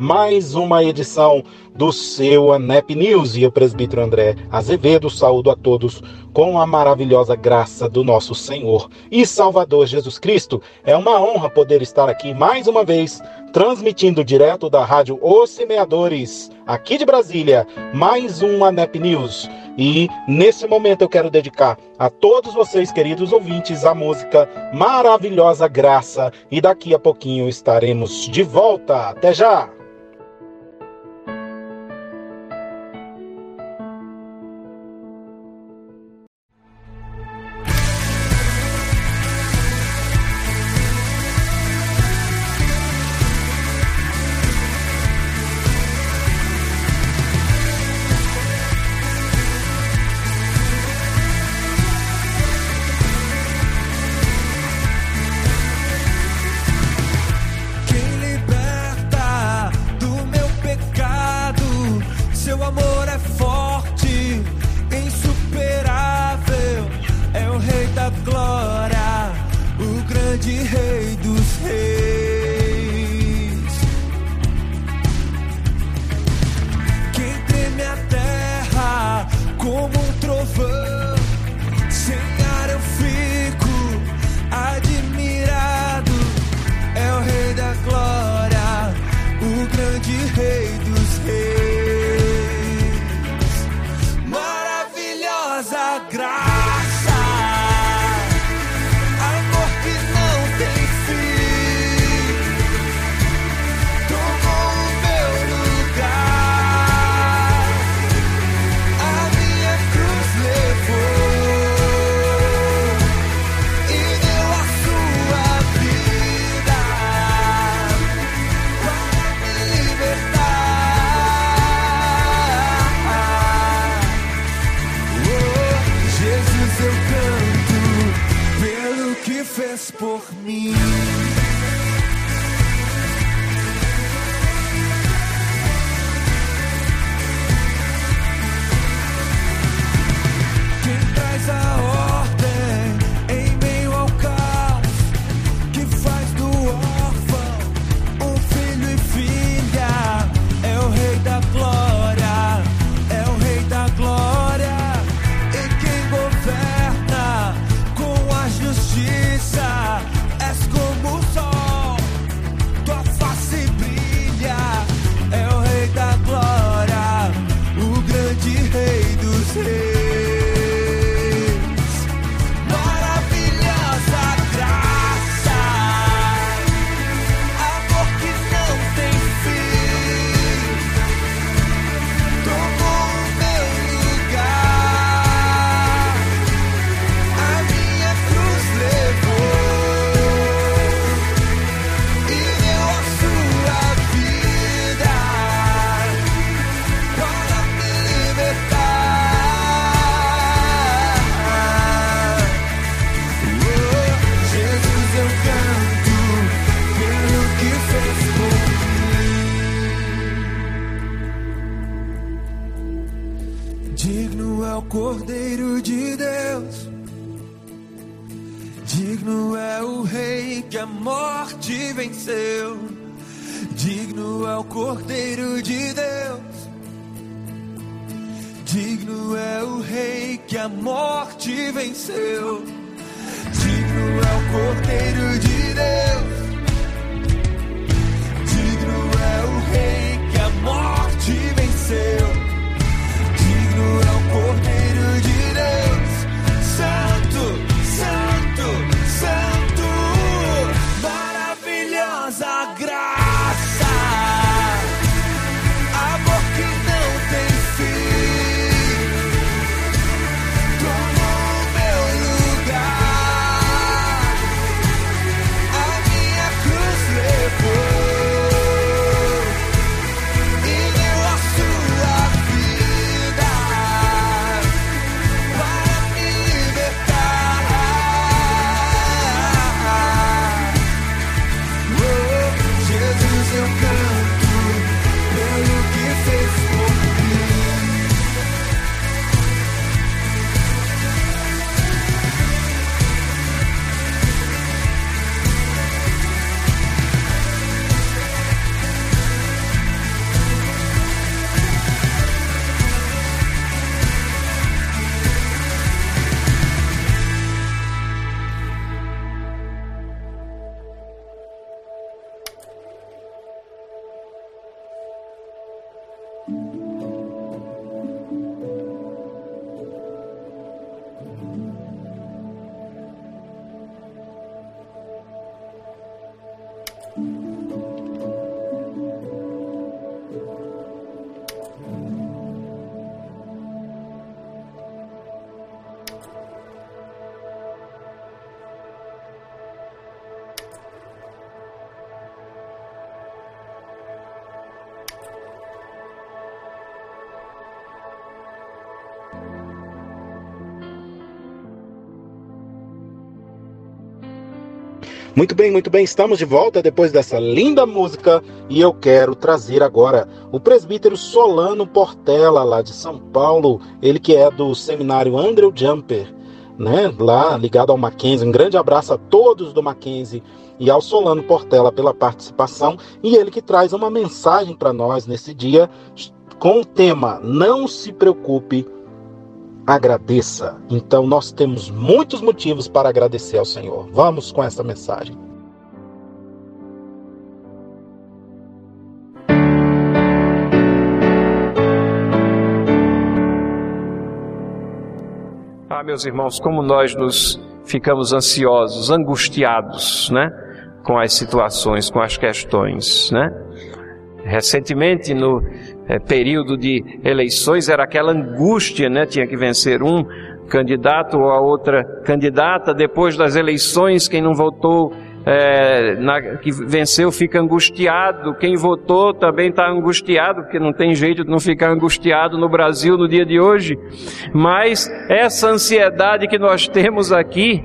mais uma edição do seu ANEP News e o presbítero André Azevedo saúdo a todos com a maravilhosa graça do nosso Senhor e Salvador Jesus Cristo. É uma honra poder estar aqui mais uma vez, transmitindo direto da Rádio Os Semeadores, aqui de Brasília, mais um ANEP News. E nesse momento eu quero dedicar a todos vocês, queridos ouvintes, a música Maravilhosa Graça. E daqui a pouquinho estaremos de volta. Até já! me. Muito bem, muito bem, estamos de volta depois dessa linda música e eu quero trazer agora o presbítero Solano Portela, lá de São Paulo, ele que é do seminário Andrew Jumper, né, lá ligado ao Mackenzie. Um grande abraço a todos do Mackenzie e ao Solano Portela pela participação. E ele que traz uma mensagem para nós nesse dia com o tema Não se preocupe agradeça. Então nós temos muitos motivos para agradecer ao Senhor. Vamos com essa mensagem. Ah, meus irmãos, como nós nos ficamos ansiosos, angustiados, né? Com as situações, com as questões, né? Recentemente, no é, período de eleições, era aquela angústia, né? Tinha que vencer um candidato ou a outra candidata. Depois das eleições, quem não votou, é, na, que venceu, fica angustiado. Quem votou também está angustiado, porque não tem jeito de não ficar angustiado no Brasil no dia de hoje. Mas essa ansiedade que nós temos aqui,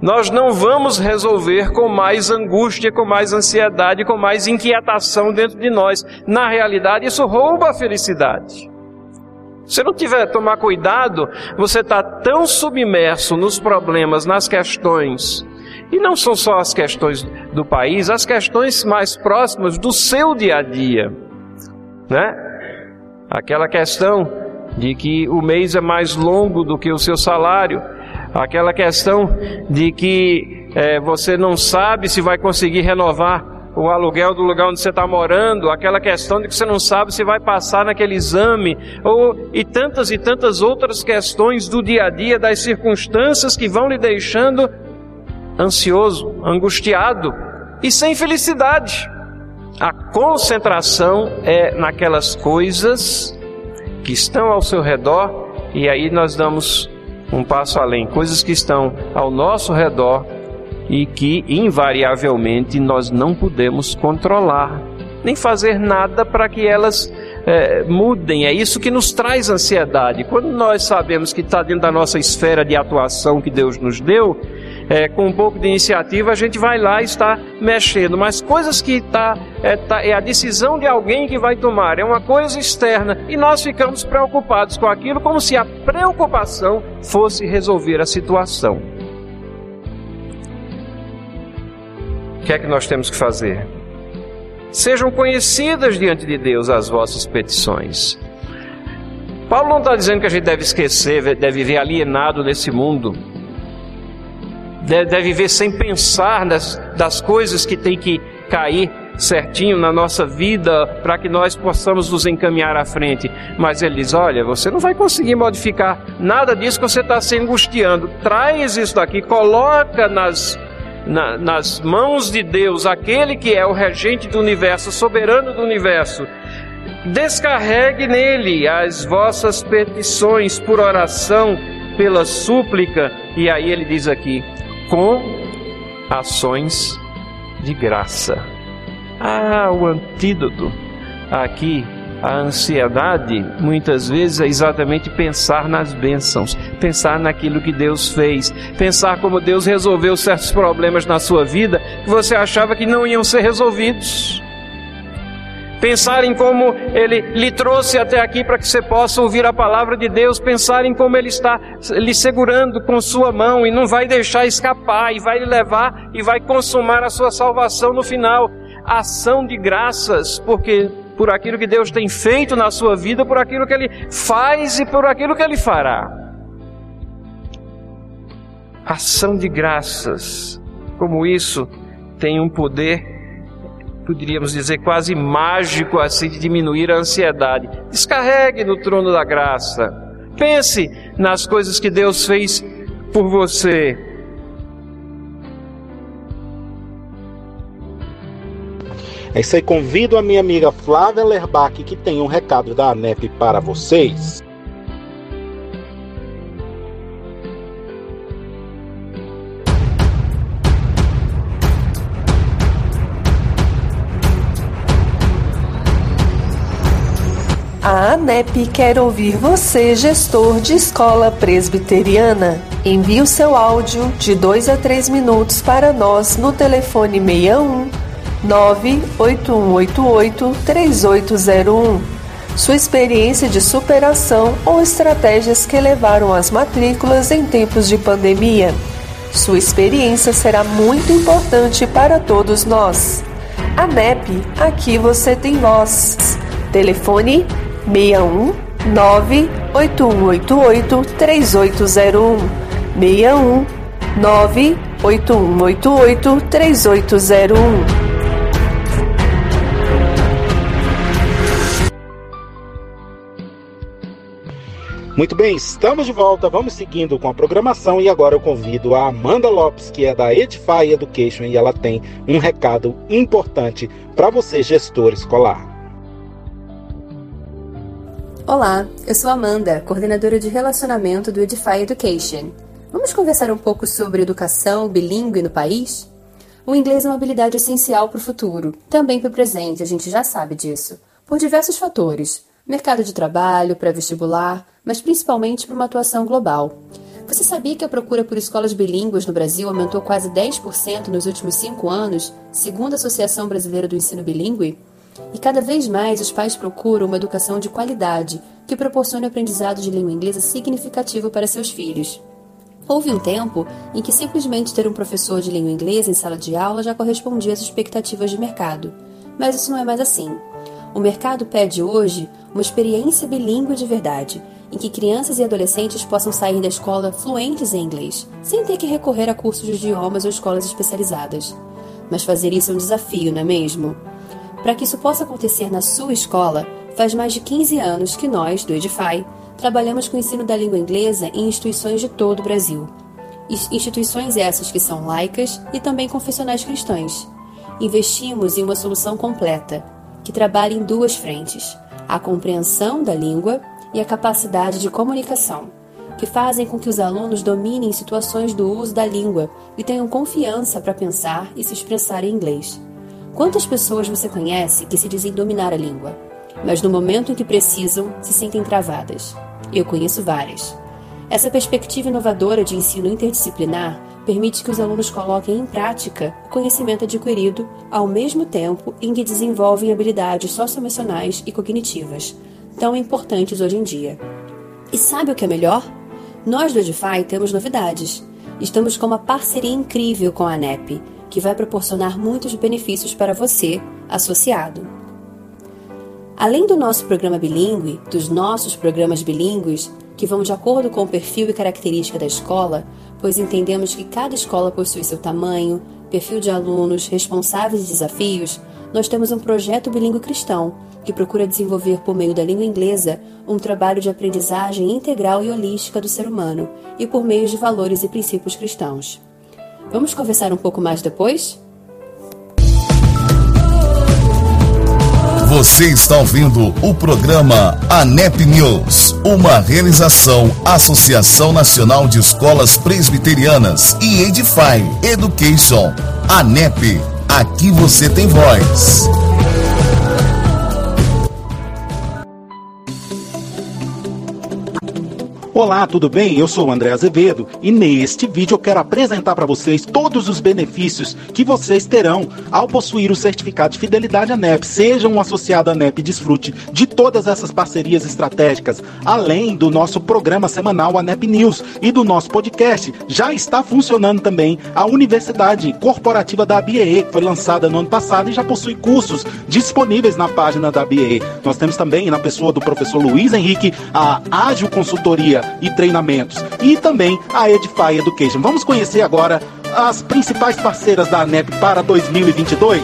nós não vamos resolver com mais angústia, com mais ansiedade, com mais inquietação dentro de nós. Na realidade, isso rouba a felicidade. Se não tiver tomar cuidado, você está tão submerso nos problemas, nas questões, e não são só as questões do país, as questões mais próximas do seu dia a dia, né? Aquela questão de que o mês é mais longo do que o seu salário, aquela questão de que é, você não sabe se vai conseguir renovar o aluguel do lugar onde você está morando, aquela questão de que você não sabe se vai passar naquele exame, ou e tantas e tantas outras questões do dia a dia, das circunstâncias que vão lhe deixando ansioso, angustiado e sem felicidade. A concentração é naquelas coisas que estão ao seu redor, e aí nós damos um passo além, coisas que estão ao nosso redor e que invariavelmente nós não podemos controlar, nem fazer nada para que elas é, mudem. É isso que nos traz ansiedade. Quando nós sabemos que está dentro da nossa esfera de atuação que Deus nos deu, é, com um pouco de iniciativa, a gente vai lá e está mexendo. Mas coisas que está é, tá, é a decisão de alguém que vai tomar, é uma coisa externa, e nós ficamos preocupados com aquilo como se a preocupação fosse resolver a situação. O que é que nós temos que fazer? Sejam conhecidas diante de Deus as vossas petições. Paulo não está dizendo que a gente deve esquecer, deve viver alienado nesse mundo deve viver sem pensar nas, das coisas que tem que cair certinho na nossa vida para que nós possamos nos encaminhar à frente. Mas ele diz: olha, você não vai conseguir modificar nada disso que você está se angustiando. Traz isso daqui, coloca nas, na, nas mãos de Deus, aquele que é o regente do universo, soberano do universo. Descarregue nele as vossas petições por oração, pela súplica, e aí ele diz aqui: com ações de graça. Ah, o antídoto aqui a ansiedade muitas vezes é exatamente pensar nas bênçãos, pensar naquilo que Deus fez, pensar como Deus resolveu certos problemas na sua vida que você achava que não iam ser resolvidos pensar em como Ele lhe trouxe até aqui para que você possa ouvir a palavra de Deus, pensar em como Ele está lhe segurando com sua mão e não vai deixar escapar, e vai lhe levar e vai consumar a sua salvação no final. Ação de graças, porque por aquilo que Deus tem feito na sua vida, por aquilo que Ele faz e por aquilo que Ele fará. Ação de graças, como isso tem um poder poderíamos dizer, quase mágico assim de diminuir a ansiedade. Descarregue no trono da graça. Pense nas coisas que Deus fez por você. É isso aí, convido a minha amiga Flávia Lerbach que tem um recado da ANEP para vocês. A ANEP quer ouvir você, gestor de escola presbiteriana. Envie o seu áudio de 2 a 3 minutos para nós no telefone 61 98188 3801. Sua experiência de superação ou estratégias que levaram às matrículas em tempos de pandemia. Sua experiência será muito importante para todos nós. A NEP, aqui você tem voz. Telefone 61 98188 3801 61 98188 3801 Muito bem, estamos de volta, vamos seguindo com a programação e agora eu convido a Amanda Lopes, que é da Edify Education e ela tem um recado importante para você, gestor escolar. Olá, eu sou Amanda, coordenadora de relacionamento do Edify Education. Vamos conversar um pouco sobre educação bilíngue no país? O inglês é uma habilidade essencial para o futuro, também para o presente, a gente já sabe disso, por diversos fatores mercado de trabalho, pré-vestibular, mas principalmente para uma atuação global. Você sabia que a procura por escolas bilíngues no Brasil aumentou quase 10% nos últimos cinco anos, segundo a Associação Brasileira do Ensino Bilíngue? E cada vez mais os pais procuram uma educação de qualidade que proporcione aprendizado de língua inglesa significativo para seus filhos. Houve um tempo em que simplesmente ter um professor de língua inglesa em sala de aula já correspondia às expectativas de mercado, mas isso não é mais assim. O mercado pede hoje uma experiência bilíngue de verdade, em que crianças e adolescentes possam sair da escola fluentes em inglês, sem ter que recorrer a cursos de idiomas ou escolas especializadas. Mas fazer isso é um desafio, não é mesmo? Para que isso possa acontecer na sua escola, faz mais de 15 anos que nós, do Edify, trabalhamos com o ensino da língua inglesa em instituições de todo o Brasil. Instituições essas que são laicas e também confessionais cristãs. Investimos em uma solução completa, que trabalha em duas frentes: a compreensão da língua e a capacidade de comunicação, que fazem com que os alunos dominem situações do uso da língua e tenham confiança para pensar e se expressar em inglês. Quantas pessoas você conhece que se dizem dominar a língua, mas no momento em que precisam se sentem travadas? Eu conheço várias. Essa perspectiva inovadora de ensino interdisciplinar permite que os alunos coloquem em prática o conhecimento adquirido ao mesmo tempo em que desenvolvem habilidades socioemocionais e cognitivas, tão importantes hoje em dia. E sabe o que é melhor? Nós do Edify temos novidades. Estamos com uma parceria incrível com a ANEP, que vai proporcionar muitos benefícios para você, associado. Além do nosso programa bilíngue, dos nossos programas bilíngues, que vão de acordo com o perfil e característica da escola, pois entendemos que cada escola possui seu tamanho, perfil de alunos, responsáveis e desafios, nós temos um projeto bilíngue cristão que procura desenvolver por meio da língua inglesa um trabalho de aprendizagem integral e holística do ser humano e por meio de valores e princípios cristãos. Vamos conversar um pouco mais depois? Você está ouvindo o programa ANEP News, uma realização Associação Nacional de Escolas Presbiterianas e Edify Education. ANEP, aqui você tem voz. Olá, tudo bem? Eu sou o André Azevedo e neste vídeo eu quero apresentar para vocês todos os benefícios que vocês terão ao possuir o certificado de fidelidade ANEP. Seja um associado ANEP e desfrute de todas essas parcerias estratégicas, além do nosso programa semanal ANEP News e do nosso podcast. Já está funcionando também a Universidade Corporativa da ABEE, que foi lançada no ano passado e já possui cursos disponíveis na página da ABEE. Nós temos também, na pessoa do professor Luiz Henrique, a Ágil Consultoria e treinamentos. E também a Edify Education. Vamos conhecer agora as principais parceiras da ANEP para 2022?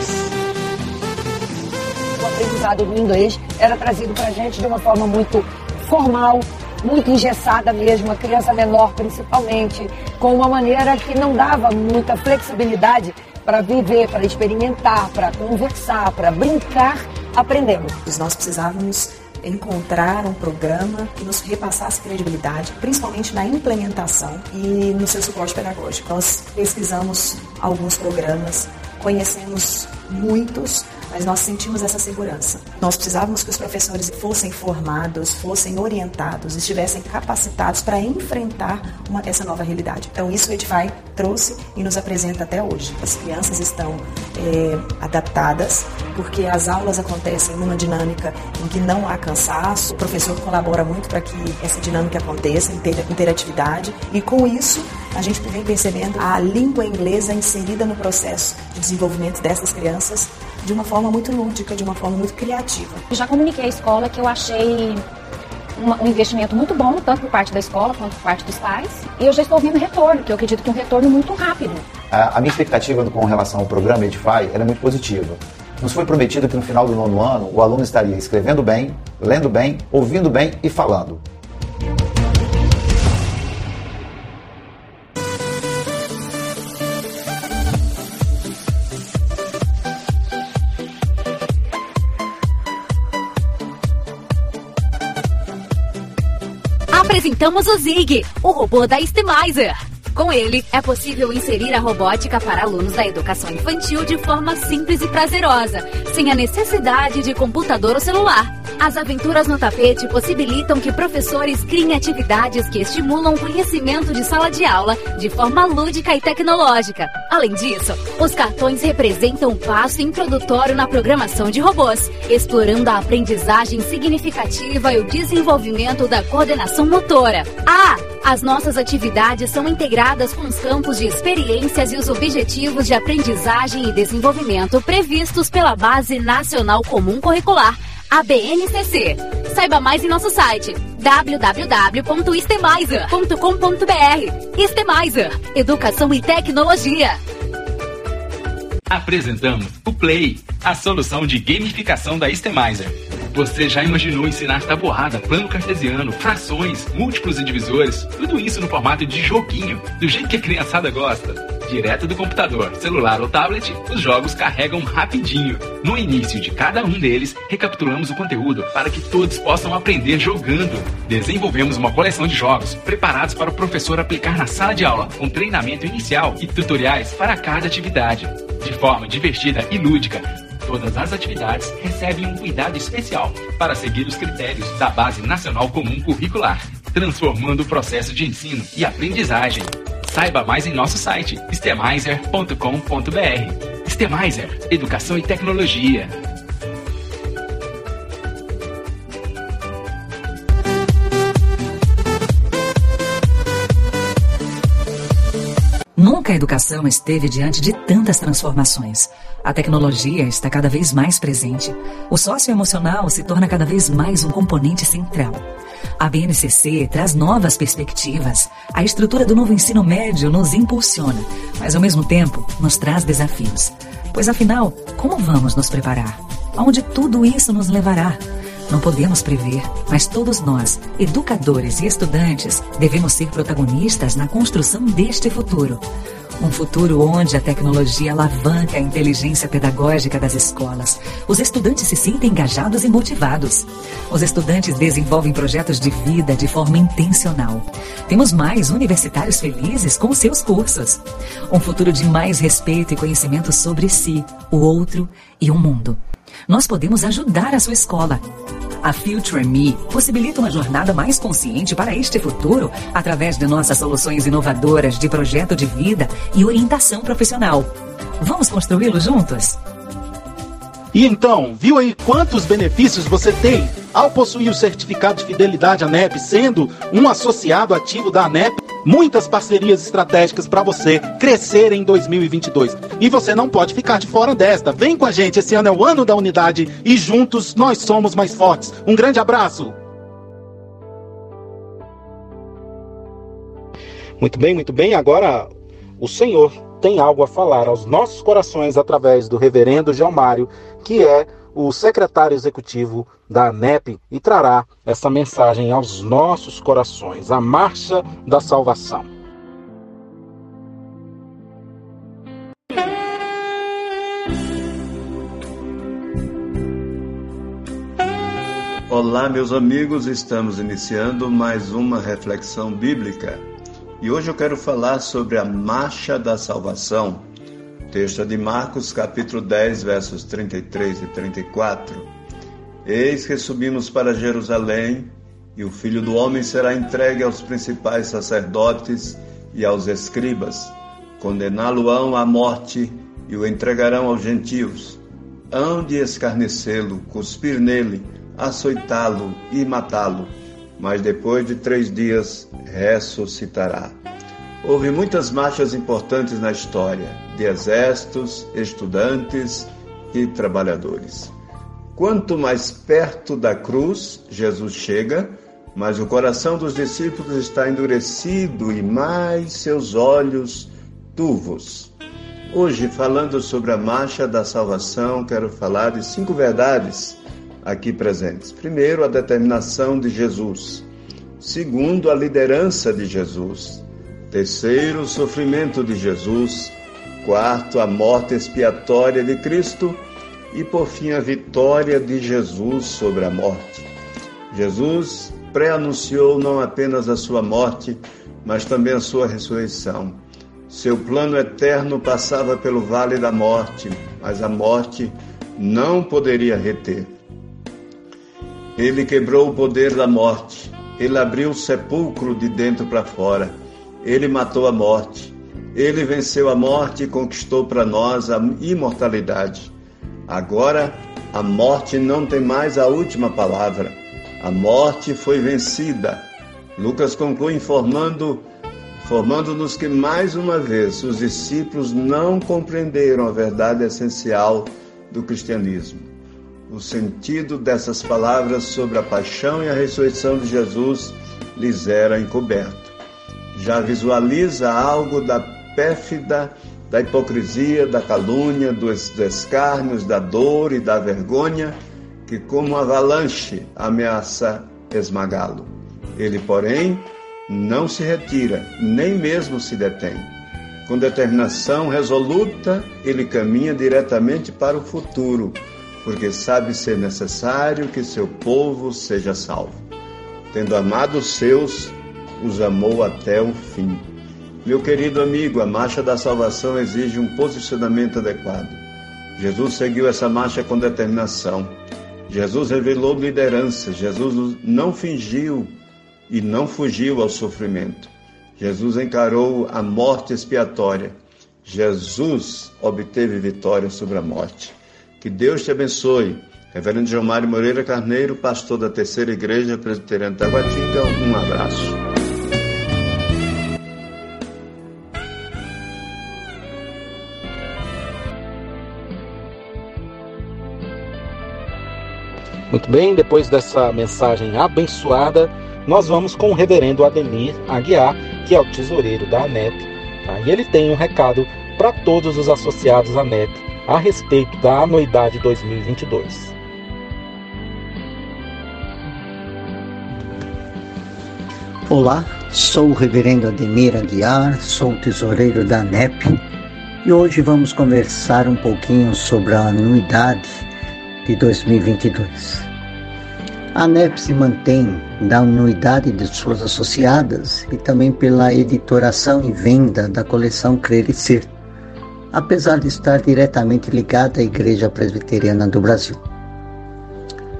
O aprendizado do inglês era trazido para a gente de uma forma muito formal, muito engessada mesmo, a criança menor principalmente, com uma maneira que não dava muita flexibilidade para viver, para experimentar, para conversar, para brincar aprendendo. Nós precisávamos encontrar um programa que nos repassasse credibilidade, principalmente na implementação e no seu suporte pedagógico. Nós pesquisamos alguns programas conhecemos muitos, mas nós sentimos essa segurança. Nós precisávamos que os professores fossem formados, fossem orientados, estivessem capacitados para enfrentar uma, essa nova realidade. Então, isso o Edify trouxe e nos apresenta até hoje. As crianças estão é, adaptadas, porque as aulas acontecem numa dinâmica em que não há cansaço, o professor colabora muito para que essa dinâmica aconteça, interatividade, e com isso a gente vem percebendo a língua inglesa inserida no processo de desenvolvimento dessas crianças de uma forma muito lúdica, de uma forma muito criativa. Já comuniquei à escola que eu achei um investimento muito bom, tanto por parte da escola quanto por parte dos pais. E eu já estou vendo retorno, que eu acredito que é um retorno muito rápido. A, a minha expectativa com relação ao programa Edify é muito positiva. Nos foi prometido que no final do nono ano o aluno estaria escrevendo bem, lendo bem, ouvindo bem e falando. Apresentamos o Zig, o robô da Stemizer. Com ele, é possível inserir a robótica para alunos da educação infantil de forma simples e prazerosa, sem a necessidade de computador ou celular. As aventuras no tapete possibilitam que professores criem atividades que estimulam o conhecimento de sala de aula de forma lúdica e tecnológica. Além disso, os cartões representam um passo introdutório na programação de robôs, explorando a aprendizagem significativa e o desenvolvimento da coordenação motora. Ah! As nossas atividades são integradas com os campos de experiências e os objetivos de aprendizagem e desenvolvimento previstos pela Base Nacional Comum Curricular a BNCC. Saiba mais em nosso site www.estemizer.com.br. Estemizer, Educação e Tecnologia. Apresentamos o Play, a solução de gamificação da Estemizer. Você já imaginou ensinar tabuada, plano cartesiano, frações, múltiplos e divisores? Tudo isso no formato de joguinho, do jeito que a criançada gosta. Direto do computador, celular ou tablet, os jogos carregam rapidinho. No início de cada um deles, recapitulamos o conteúdo para que todos possam aprender jogando. Desenvolvemos uma coleção de jogos preparados para o professor aplicar na sala de aula, com treinamento inicial e tutoriais para cada atividade. De forma divertida e lúdica, todas as atividades recebem um cuidado especial para seguir os critérios da Base Nacional Comum Curricular, transformando o processo de ensino e aprendizagem. Saiba mais em nosso site stemizer.com.br. Stemizer, Educação e Tecnologia. Nunca a educação esteve diante de tantas transformações. A tecnologia está cada vez mais presente. O socioemocional se torna cada vez mais um componente central. A BNCC traz novas perspectivas. A estrutura do novo ensino médio nos impulsiona, mas ao mesmo tempo nos traz desafios. Pois afinal, como vamos nos preparar? Aonde tudo isso nos levará? Não podemos prever, mas todos nós, educadores e estudantes, devemos ser protagonistas na construção deste futuro. Um futuro onde a tecnologia alavanca a inteligência pedagógica das escolas. Os estudantes se sentem engajados e motivados. Os estudantes desenvolvem projetos de vida de forma intencional. Temos mais universitários felizes com seus cursos. Um futuro de mais respeito e conhecimento sobre si, o outro e o mundo. Nós podemos ajudar a sua escola. A Future Me possibilita uma jornada mais consciente para este futuro através de nossas soluções inovadoras de projeto de vida e orientação profissional. Vamos construí-lo juntos? E então, viu aí quantos benefícios você tem ao possuir o certificado de fidelidade ANEP, sendo um associado ativo da ANEP? Muitas parcerias estratégicas para você crescer em 2022. E você não pode ficar de fora desta. Vem com a gente, esse ano é o ano da unidade e juntos nós somos mais fortes. Um grande abraço. Muito bem, muito bem. Agora o Senhor tem algo a falar aos nossos corações através do reverendo Mário, que é o secretário executivo da ANEP e trará essa mensagem aos nossos corações, a marcha da salvação. Olá, meus amigos, estamos iniciando mais uma reflexão bíblica e hoje eu quero falar sobre a marcha da salvação texto é de Marcos, capítulo 10, versos 33 e 34. Eis que subimos para Jerusalém, e o filho do homem será entregue aos principais sacerdotes e aos escribas. Condená-lo-ão à morte e o entregarão aos gentios. Hão de escarnecê-lo, cuspir nele, açoitá-lo e matá-lo. Mas depois de três dias ressuscitará. Houve muitas marchas importantes na história, de exércitos, estudantes e trabalhadores. Quanto mais perto da cruz Jesus chega, mais o coração dos discípulos está endurecido e mais seus olhos turvos. Hoje, falando sobre a marcha da salvação, quero falar de cinco verdades aqui presentes. Primeiro, a determinação de Jesus. Segundo, a liderança de Jesus. Terceiro, o sofrimento de Jesus. Quarto, a morte expiatória de Cristo e por fim a vitória de Jesus sobre a morte. Jesus pré-anunciou não apenas a sua morte, mas também a sua ressurreição. Seu plano eterno passava pelo vale da morte, mas a morte não poderia reter. Ele quebrou o poder da morte, ele abriu o sepulcro de dentro para fora, ele matou a morte, ele venceu a morte e conquistou para nós a imortalidade. Agora, a morte não tem mais a última palavra. A morte foi vencida. Lucas conclui informando formando-nos que mais uma vez os discípulos não compreenderam a verdade essencial do cristianismo. O sentido dessas palavras sobre a paixão e a ressurreição de Jesus lhes era encoberto. Já visualiza algo da pérfida da hipocrisia, da calúnia, dos escárnios, da dor e da vergonha, que como avalanche ameaça esmagá-lo. Ele, porém, não se retira, nem mesmo se detém. Com determinação resoluta, ele caminha diretamente para o futuro, porque sabe ser necessário que seu povo seja salvo. Tendo amado os seus, os amou até o fim. Meu querido amigo, a marcha da salvação exige um posicionamento adequado. Jesus seguiu essa marcha com determinação. Jesus revelou liderança. Jesus não fingiu e não fugiu ao sofrimento. Jesus encarou a morte expiatória. Jesus obteve vitória sobre a morte. Que Deus te abençoe. Reverendo João Mário Moreira Carneiro, pastor da Terceira Igreja Presbiteriana Taguatinga, um abraço. Muito bem, depois dessa mensagem abençoada, nós vamos com o reverendo Ademir Aguiar, que é o tesoureiro da ANEP, tá? e ele tem um recado para todos os associados à ANEP a respeito da anuidade 2022. Olá, sou o reverendo Ademir Aguiar, sou o tesoureiro da ANEP e hoje vamos conversar um pouquinho sobre a anuidade de 2022. A ANEP se mantém da anuidade de suas associadas e também pela editoração e venda da coleção Crer e Ser, apesar de estar diretamente ligada à Igreja Presbiteriana do Brasil.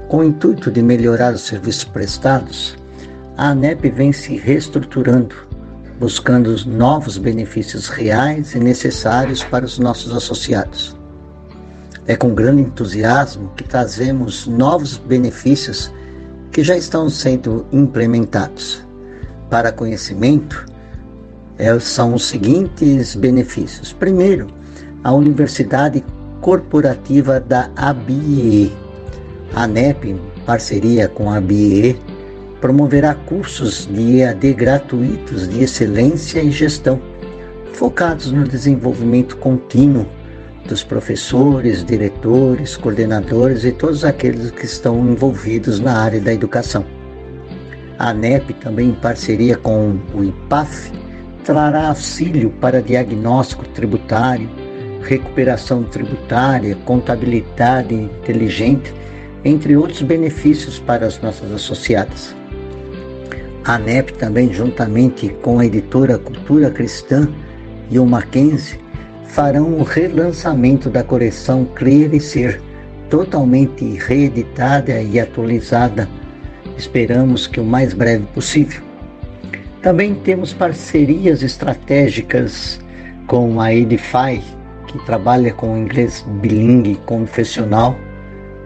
Com o intuito de melhorar os serviços prestados, a ANEP vem se reestruturando, buscando novos benefícios reais e necessários para os nossos associados. É com grande entusiasmo que trazemos novos benefícios que já estão sendo implementados. Para conhecimento, é, são os seguintes benefícios. Primeiro, a Universidade Corporativa da ABIE. A ANEP, em parceria com a ABIE, promoverá cursos de EAD gratuitos de excelência e gestão, focados no desenvolvimento contínuo dos professores, diretores, coordenadores e todos aqueles que estão envolvidos na área da educação. A ANEP, também em parceria com o IPAF, trará auxílio para diagnóstico tributário, recuperação tributária, contabilidade inteligente, entre outros benefícios para as nossas associadas. A ANEP também, juntamente com a editora Cultura Cristã e o Mackenzie, farão o relançamento da coleção Crer e Ser, totalmente reeditada e atualizada. Esperamos que o mais breve possível. Também temos parcerias estratégicas com a Edify, que trabalha com inglês bilingue confessional.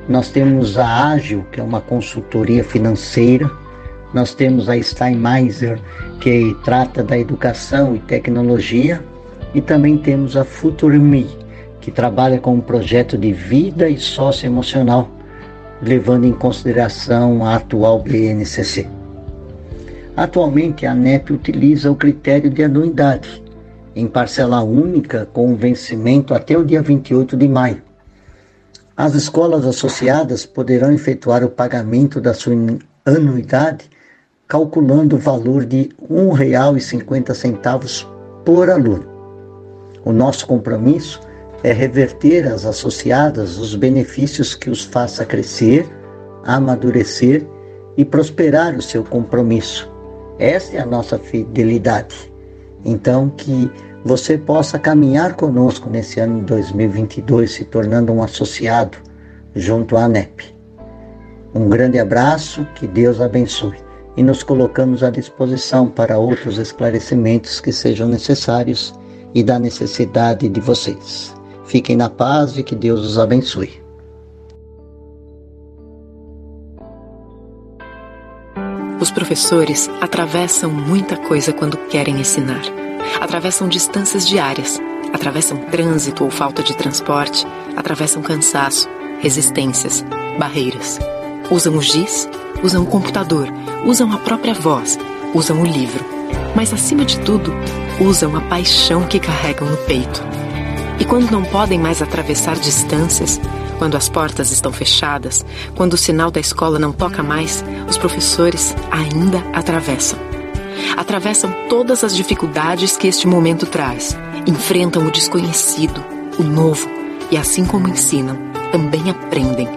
Nós temos a Ágil, que é uma consultoria financeira. Nós temos a Steinmeiser, que trata da educação e tecnologia. E também temos a FutureMe, que trabalha com um projeto de vida e socioemocional, levando em consideração a atual BNCC. Atualmente, a ANEP utiliza o critério de anuidade, em parcela única com vencimento até o dia 28 de maio. As escolas associadas poderão efetuar o pagamento da sua anuidade calculando o valor de R$ 1,50 por aluno. O nosso compromisso é reverter às associadas os benefícios que os faça crescer, amadurecer e prosperar o seu compromisso. Esta é a nossa fidelidade. Então, que você possa caminhar conosco nesse ano de 2022, se tornando um associado junto à ANEP. Um grande abraço, que Deus abençoe. E nos colocamos à disposição para outros esclarecimentos que sejam necessários e da necessidade de vocês. Fiquem na paz e que Deus os abençoe. Os professores atravessam muita coisa quando querem ensinar. Atravessam distâncias diárias, atravessam trânsito ou falta de transporte, atravessam cansaço, resistências, barreiras. Usam o giz, usam o computador, usam a própria voz, usam o livro. Mas acima de tudo, usam a paixão que carregam no peito. E quando não podem mais atravessar distâncias, quando as portas estão fechadas, quando o sinal da escola não toca mais, os professores ainda atravessam. Atravessam todas as dificuldades que este momento traz, enfrentam o desconhecido, o novo, e assim como ensinam, também aprendem.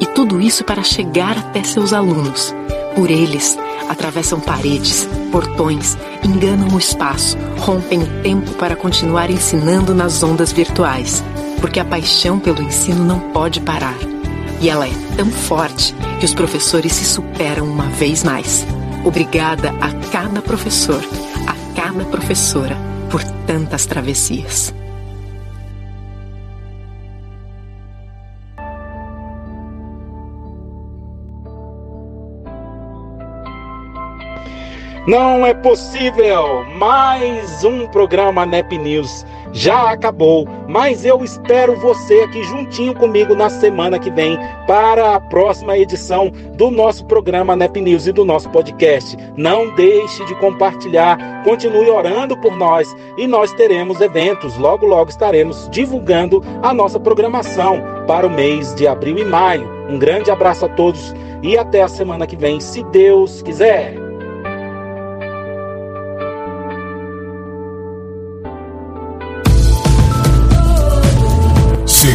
E tudo isso para chegar até seus alunos. Por eles, atravessam paredes, portões, enganam o espaço, rompem o tempo para continuar ensinando nas ondas virtuais porque a paixão pelo ensino não pode parar. E ela é tão forte que os professores se superam uma vez mais. Obrigada a cada professor, a cada professora, por tantas travessias. Não é possível! Mais um programa NEP News já acabou, mas eu espero você aqui juntinho comigo na semana que vem para a próxima edição do nosso programa NEP News e do nosso podcast. Não deixe de compartilhar, continue orando por nós e nós teremos eventos. Logo, logo estaremos divulgando a nossa programação para o mês de abril e maio. Um grande abraço a todos e até a semana que vem, se Deus quiser.